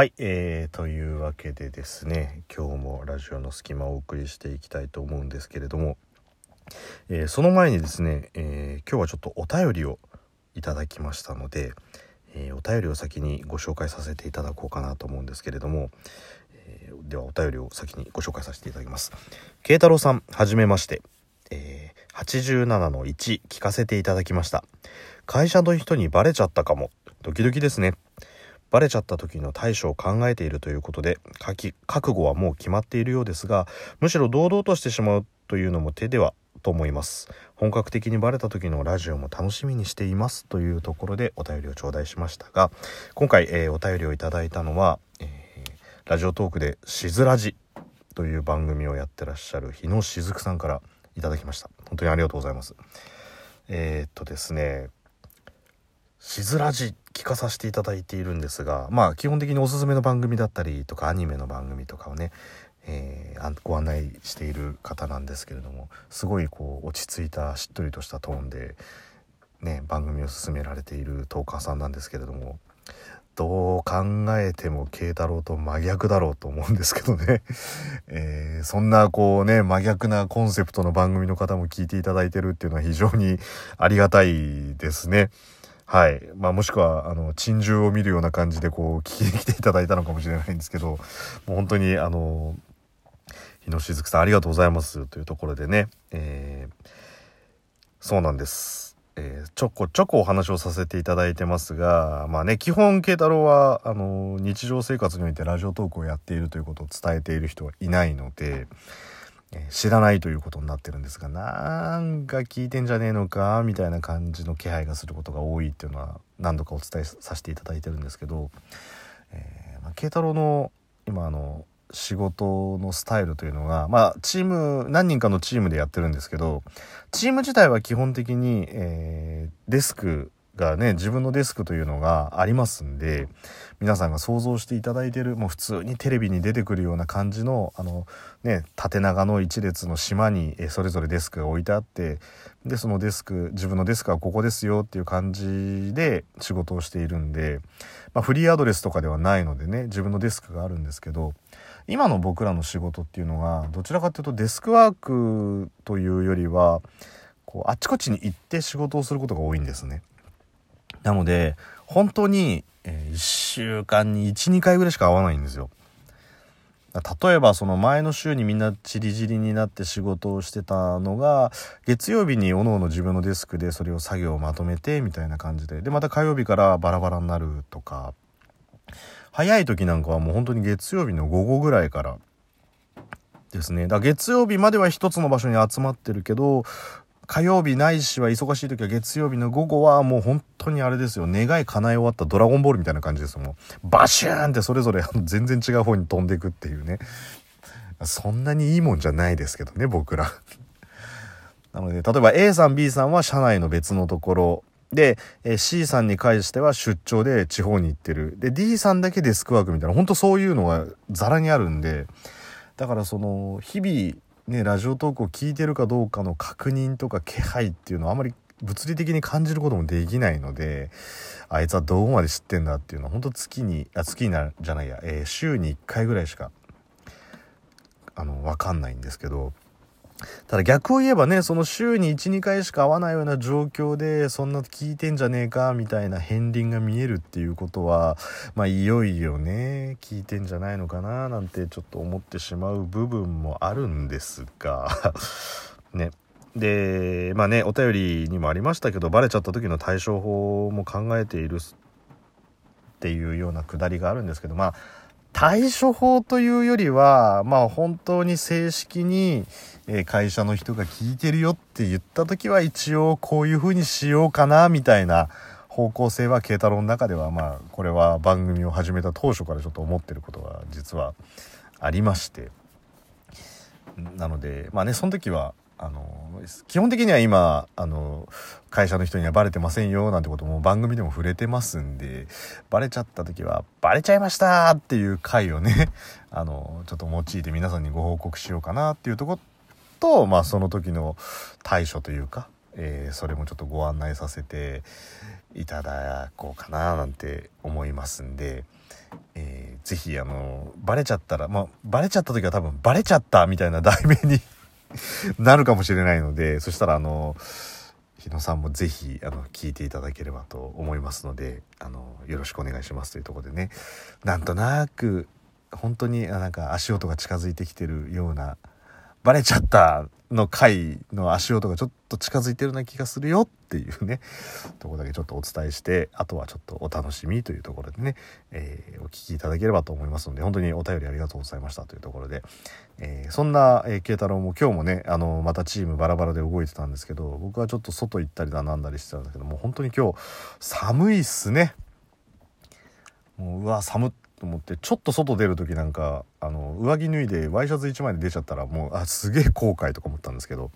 はい、えー、というわけでですね今日もラジオの隙間をお送りしていきたいと思うんですけれども、えーその前にですね、えー今日はちょっとお便りをいただきましたので、えーお便りを先にご紹介させていただこうかなと思うんですけれども、えではお便りを先にご紹介させていただきます。慶太郎さんはじめまして、え87の1聞かせていただきました。会社の人にバレちゃったかも。ドキドキですね。バレちゃった時の対処を考えているということで書き覚悟はもう決まっているようですがむしろ堂々としてしまうというのも手ではと思います。本格的にバレた時のラジオも楽しみにしていますというところでお便りを頂戴しましたが今回、えーお便りをいただいたのは、えーラジオトークで「しずらじ」という番組をやってらっしゃる日野しずくさんからいただきました。本当にありがとうございます。えーっとですねしずらじ聞かさせていただいているんですがまあ基本的におすすめの番組だったりとかアニメの番組とかをね、えーご案内している方なんですけれどもすごいこう落ち着いたしっとりとしたトーンで、ね、番組を進められているトーカーさんなんですけれどもどう考えても慶太郎と真逆だろうと思うんですけどね、えーそんなこうね真逆なコンセプトの番組の方も聞いていただいてるっていうのは非常にありがたいですね。はい。まあ、もしくは、あの、珍獣を見るような感じで、こう、聞きに来ていただいたのかもしれないんですけど、もう本当に、あの、日野しずくさんありがとうございますというところでね、えーそうなんです。えーちょこちょこお話をさせていただいてますが、まあね、基本、慶太郎は、あの、日常生活においてラジオトークをやっているということを伝えている人はいないので、知らないということになってるんですがなんか聞いてんじゃねえのかみたいな感じの気配がすることが多いっていうのは何度かお伝えさせていただいてるんですけど、えーま、慶太郎の今あの仕事のスタイルというのがまあチーム何人かのチームでやってるんですけどチーム自体は基本的に、えーデスクがね自分のデスクというのがありますんで皆さんが想像していただいてるもう普通にテレビに出てくるような感じのあのね縦長の一列の島にそれぞれデスクが置いてあってでそのデスク自分のデスクはここですよっていう感じで仕事をしているんで、まあ、フリーアドレスとかではないのでね自分のデスクがあるんですけど今の僕らの仕事っていうのがどちらかというとデスクワークというよりはこうあっちこっちに行って仕事をすることが多いんですね。なので本当に、え1週間に12回ぐらいしか会わないんですよ。例えばその前の週にみんなチリチリになって仕事をしてたのが月曜日におのおの自分のデスクでそれを作業をまとめてみたいな感じで。でまた火曜日からバラバラになるとか。早い時なんかはもう本当に月曜日の午後ぐらいからですね。だ月曜日までは一つの場所に集まってるけど火曜日ないしは忙しい時は月曜日の午後はもう本当にあれですよ。願い叶え終わったドラゴンボールみたいな感じですもうバシューンってそれぞれ 全然違う方に飛んでいくっていうね。そんなにいいもんじゃないですけどね僕ら。なので例えば A さん B さんは社内の別のところ。でえ C さんに関しては出張で地方に行ってる。で D さんだけデスクワークみたいな。本当そういうのがザラにあるんで。だからその日々ねラジオトークを聞いてるかどうかの確認とか気配っていうのはあまり物理的に感じることもできないのであいつはどこまで知ってんだっていうのは本当月にあ月になるじゃないや、えー週に1回ぐらいしかあの分かんないんですけどただ逆を言えばねその週に12回しか会わないような状況でそんな聞いてんじゃねえかみたいな片鱗が見えるっていうことはまあいよいよね聞いてんじゃないのかななんてちょっと思ってしまう部分もあるんですが ね。でまあねお便りにもありましたけどバレちゃった時の対処法も考えているっていうようなくだりがあるんですけどまあ対処法というよりはまあ本当に正式に、会社の人が聞いてるよって言った時は一応こういう風にしようかなみたいな方向性は慶太郎の中ではまあこれは番組を始めた当初からちょっと思ってることが実はありまして。なのでまあねその時はあの基本的には今あの会社の人にはバレてませんよなんてことも番組でも触れてますんでバレちゃった時は「バレちゃいました!」っていう回をね あのちょっと用いて皆さんにご報告しようかなっていうとことまあその時の対処というか、えーそれもちょっとご案内させていただこうかななんて思いますんで、えー、ぜひあのバレちゃったらまあバレちゃった時は多分バレちゃったみたいな題名に なるかもしれないのでそしたらあの日野さんも是非あの聞いていただければと思いますのであのよろしくお願いしますというとこでね。なんとなく本当になんか足音が近づいてきてるようなバレちゃったの回の足音がちょっと近づいてるような気がするよっていうねとこだけちょっとお伝えしてあとはちょっとお楽しみというところでね、えー、お聞きいただければと思いますので本当にお便りありがとうございましたというところで、えー、そんな慶、えー、太郎も今日もねあのまたチームバラバラで動いてたんですけど僕はちょっと外行ったりだなんだりしてたんだけどもう本当に今日寒いっすね。もううわ寒っと思ってちょっと外出る時なんかあの上着脱いでワイシャツ1枚で出ちゃったらもうあすげえ後悔とか思ったんですけど、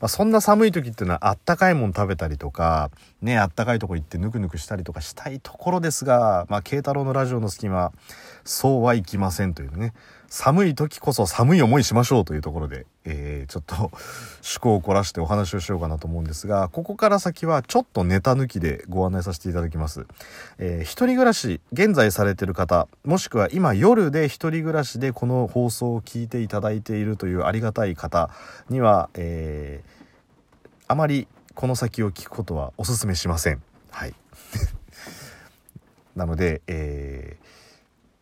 まあ、そんな寒い時っていうのはあったかいもん食べたりとかねあったかいとこ行ってぬくぬくしたりとかしたいところですがまあ慶太郎のラジオの隙間そうはいきませんというね。寒い時こそ寒い思いしましょうというところで、えー、ちょっと趣向を凝らしてお話をしようかなと思うんですがここから先はちょっとネタ抜きでご案内させていただきます、えー、一人暮らし現在されてる方もしくは今夜で一人暮らしででこの放送を聞いていただいているというありがたい方には、えー、あまりこの先を聞くことはお勧めしませんはい なので、えー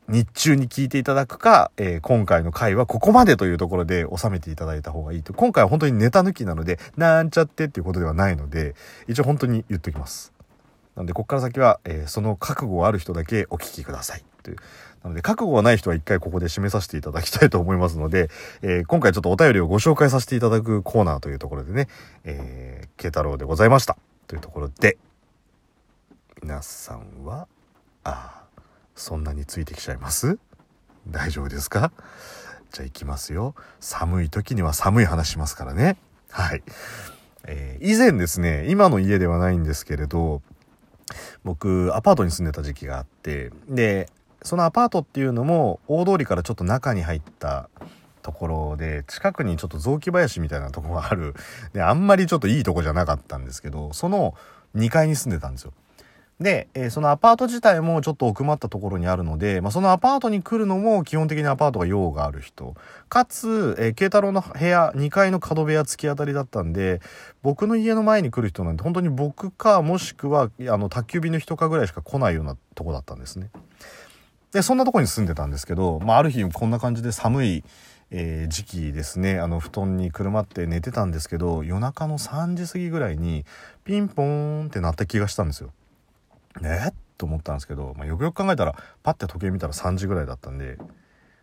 日中に聞いていただくか、えー、今回の回はここまでというところで収めていただいた方がいいと。今回は本当にネタ抜きなので、なんちゃってっていうことではないので、一応本当に言っときます。なので、ここから先は、えー、その覚悟ある人だけお聞きください。という。なので、覚悟がない人は一回ここで締めさせていただきたいと思いますので、えー、今回ちょっとお便りをご紹介させていただくコーナーというところでね、えー、慶太郎でございました。というところで、皆さんは、ああ、そんなについてきちゃいます？大丈夫ですか？じゃあ行きますよ。寒い時には寒い話しますからね。はい。えー、以前ですね、今の家ではないんですけれど、僕、アパートに住んでた時期があって、で、そのアパートっていうのも、大通りからちょっと中に入ったところで、近くにちょっと雑木林みたいなとこがある、で、あんまりちょっといいとこじゃなかったんですけど、その2階に住んでたんですよ。で、えー、そのアパート自体もちょっと奥まったところにあるので、まあ、そのアパートに来るのも基本的にアパートが用がある人。かつ、えー、慶太郎の部屋、2階の角部屋突き当たりだったんで、僕の家の前に来る人なんて本当に僕か、もしくは、あの、宅急便の人かぐらいしか来ないようなとこだったんですね。で、そんなとこに住んでたんですけど、まあ、ある日こんな感じで寒い、えー、時期ですね。あの布団にくるまって寝てたんですけど夜中の3時過ぎぐらいにピンポーンって鳴った気がしたんですよ。ね？と思ったんですけど、まあ、よくよく考えたらパッて時計見たら3時ぐらいだったんで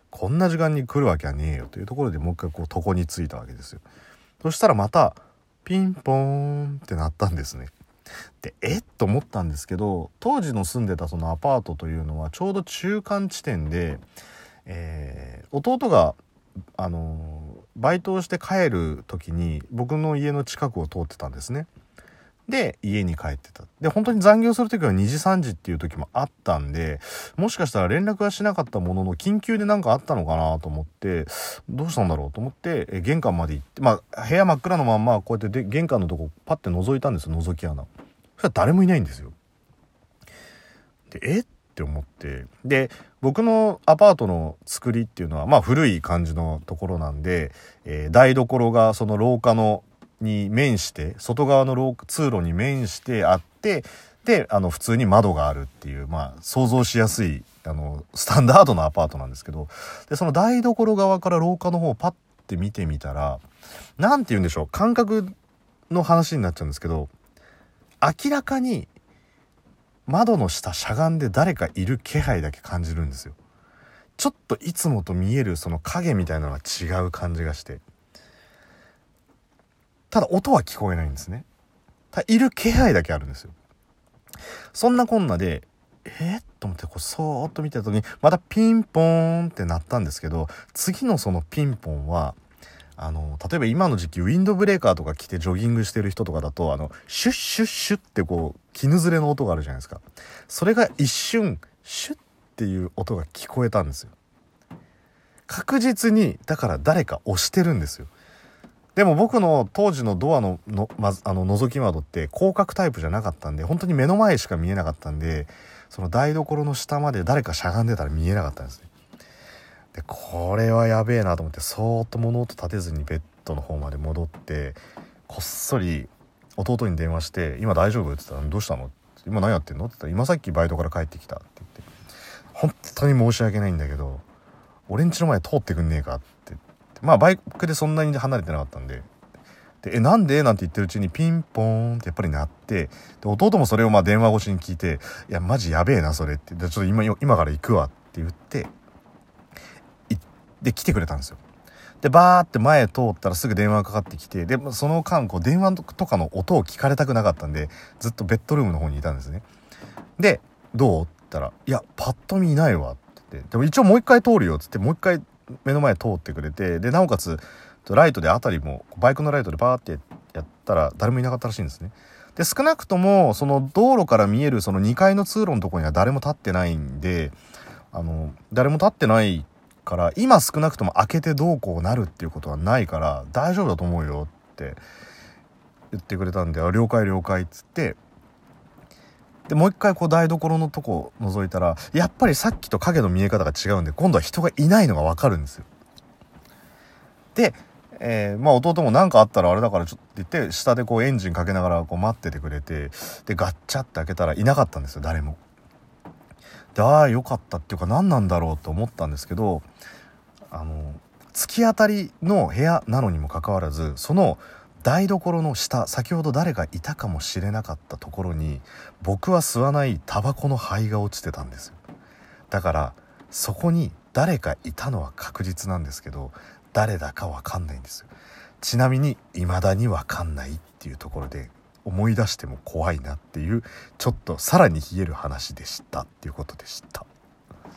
こんな時間に来るわけはねえよというところでもう一回こう床に着いたわけですよ。そしたらまたピンポーンってなったんですね。でえ？っと思ったんですけど当時の住んでたそのアパートというのはちょうど中間地点で、えー、弟があのバイトをして帰る時に僕の家の近くを通ってたんですねで、家に帰ってた。で、本当に残業する時は2時3時っていう時もあったんで、もしかしたら連絡はしなかったものの、緊急で何かあったのかなと思って、どうしたんだろうと思って、え玄関まで行って、まあ、部屋真っ暗のまんま、こうやってで玄関のとこパッて覗いたんですよ、覗き穴。ら誰もいないんですよ。で、え？って思って。で、僕のアパートの作りっていうのは、まあ古い感じのところなんで、えー、台所がその廊下のに面して外側の廊通路に面してあってであの普通に窓があるっていうまあ想像しやすいあのスタンダードなアパートなんですけどでその台所側から廊下の方をパッて見てみたら何て言うんでしょう感覚の話になっちゃうんですけど明らかに窓の下しゃがんで誰かいる気配だけ感じるんですよ。ちょっといつもと見えるその影みたいなのが違う感じがして。ただ音は聞こえないんですね。たいる気配だけあるんですよ。そんなこんなで、えー、と思ってこうそーっと見てた時にまたピンポーンって鳴ったんですけど次のそのピンポンはあの例えば今の時期ウィンドブレーカーとか着てジョギングしてる人とかだとあのシュッシュッシュッってこう絹ずれの音があるじゃないですか。それが一瞬シュッっていう音が聞こえたんですよ。確実にだから誰か押してるんですよ。でも僕の当時のドアのの、ま、あの覗き窓って広角タイプじゃなかったんで本当に目の前しか見えなかったんでその台所の下まで誰かしゃがんでたら見えなかったんですね。でこれはやべえなと思ってそーっと物音立てずにベッドの方まで戻ってこっそり弟に電話して「今大丈夫?」って言ったら「どうしたの?」今何やってんの?」って言ったら「今さっきバイトから帰ってきた」って言って「本当に申し訳ないんだけど俺ん家の前通ってくんねえか」って言ってまあバイクでそんなに離れてなかったんでで「えなんで?」なんて言ってるうちにピンポーンってやっぱり鳴ってで弟もそれをまあ電話越しに聞いて「いやマジやべえなそれ」って「ちょっと今今から行くわ」って言ってで来てくれたんですよ。でバーって前通ったらすぐ電話がかかってきてでその間こう電話とかの音を聞かれたくなかったんでずっとベッドルームの方にいたんですね。で「どう?」って言ったら「いやパッと見いないわ」って言って「でも一応もう一回通るよ」っつってもう一回目の前通ってくれてでなおかつライトで辺りもバイクのライトでバーってやったら誰もいなかったらしいんですね。で少なくともその道路から見えるその2階の通路のとこには誰も立ってないんであの誰も立ってないから今少なくとも開けてどうこうなるっていうことはないから大丈夫だと思うよって言ってくれたんで「了解了解」っつってでもう一回こう台所のとこを覗いたらやっぱりさっきと影の見え方が違うんで今度は人がいないのが分かるんですよ。で、えー、まあ弟も何かあったらあれだからちょっと言って下でこうエンジンかけながらこう待っててくれてでガッチャって開けたらいなかったんですよ誰も。でああよかったっていうか何なんだろうと思ったんですけどあの突き当たりの部屋なのにもかかわらずその台所の下先ほど誰かいたかもしれなかったところに僕は吸わないタバコの灰が落ちてたんです。よだからそこに誰かいたのは確実なんですけど誰だか分かんないんです。よちなみに未だに分かんないっていうところで思い出しても怖いなっていうちょっとさらに冷える話でしたっていうことでした。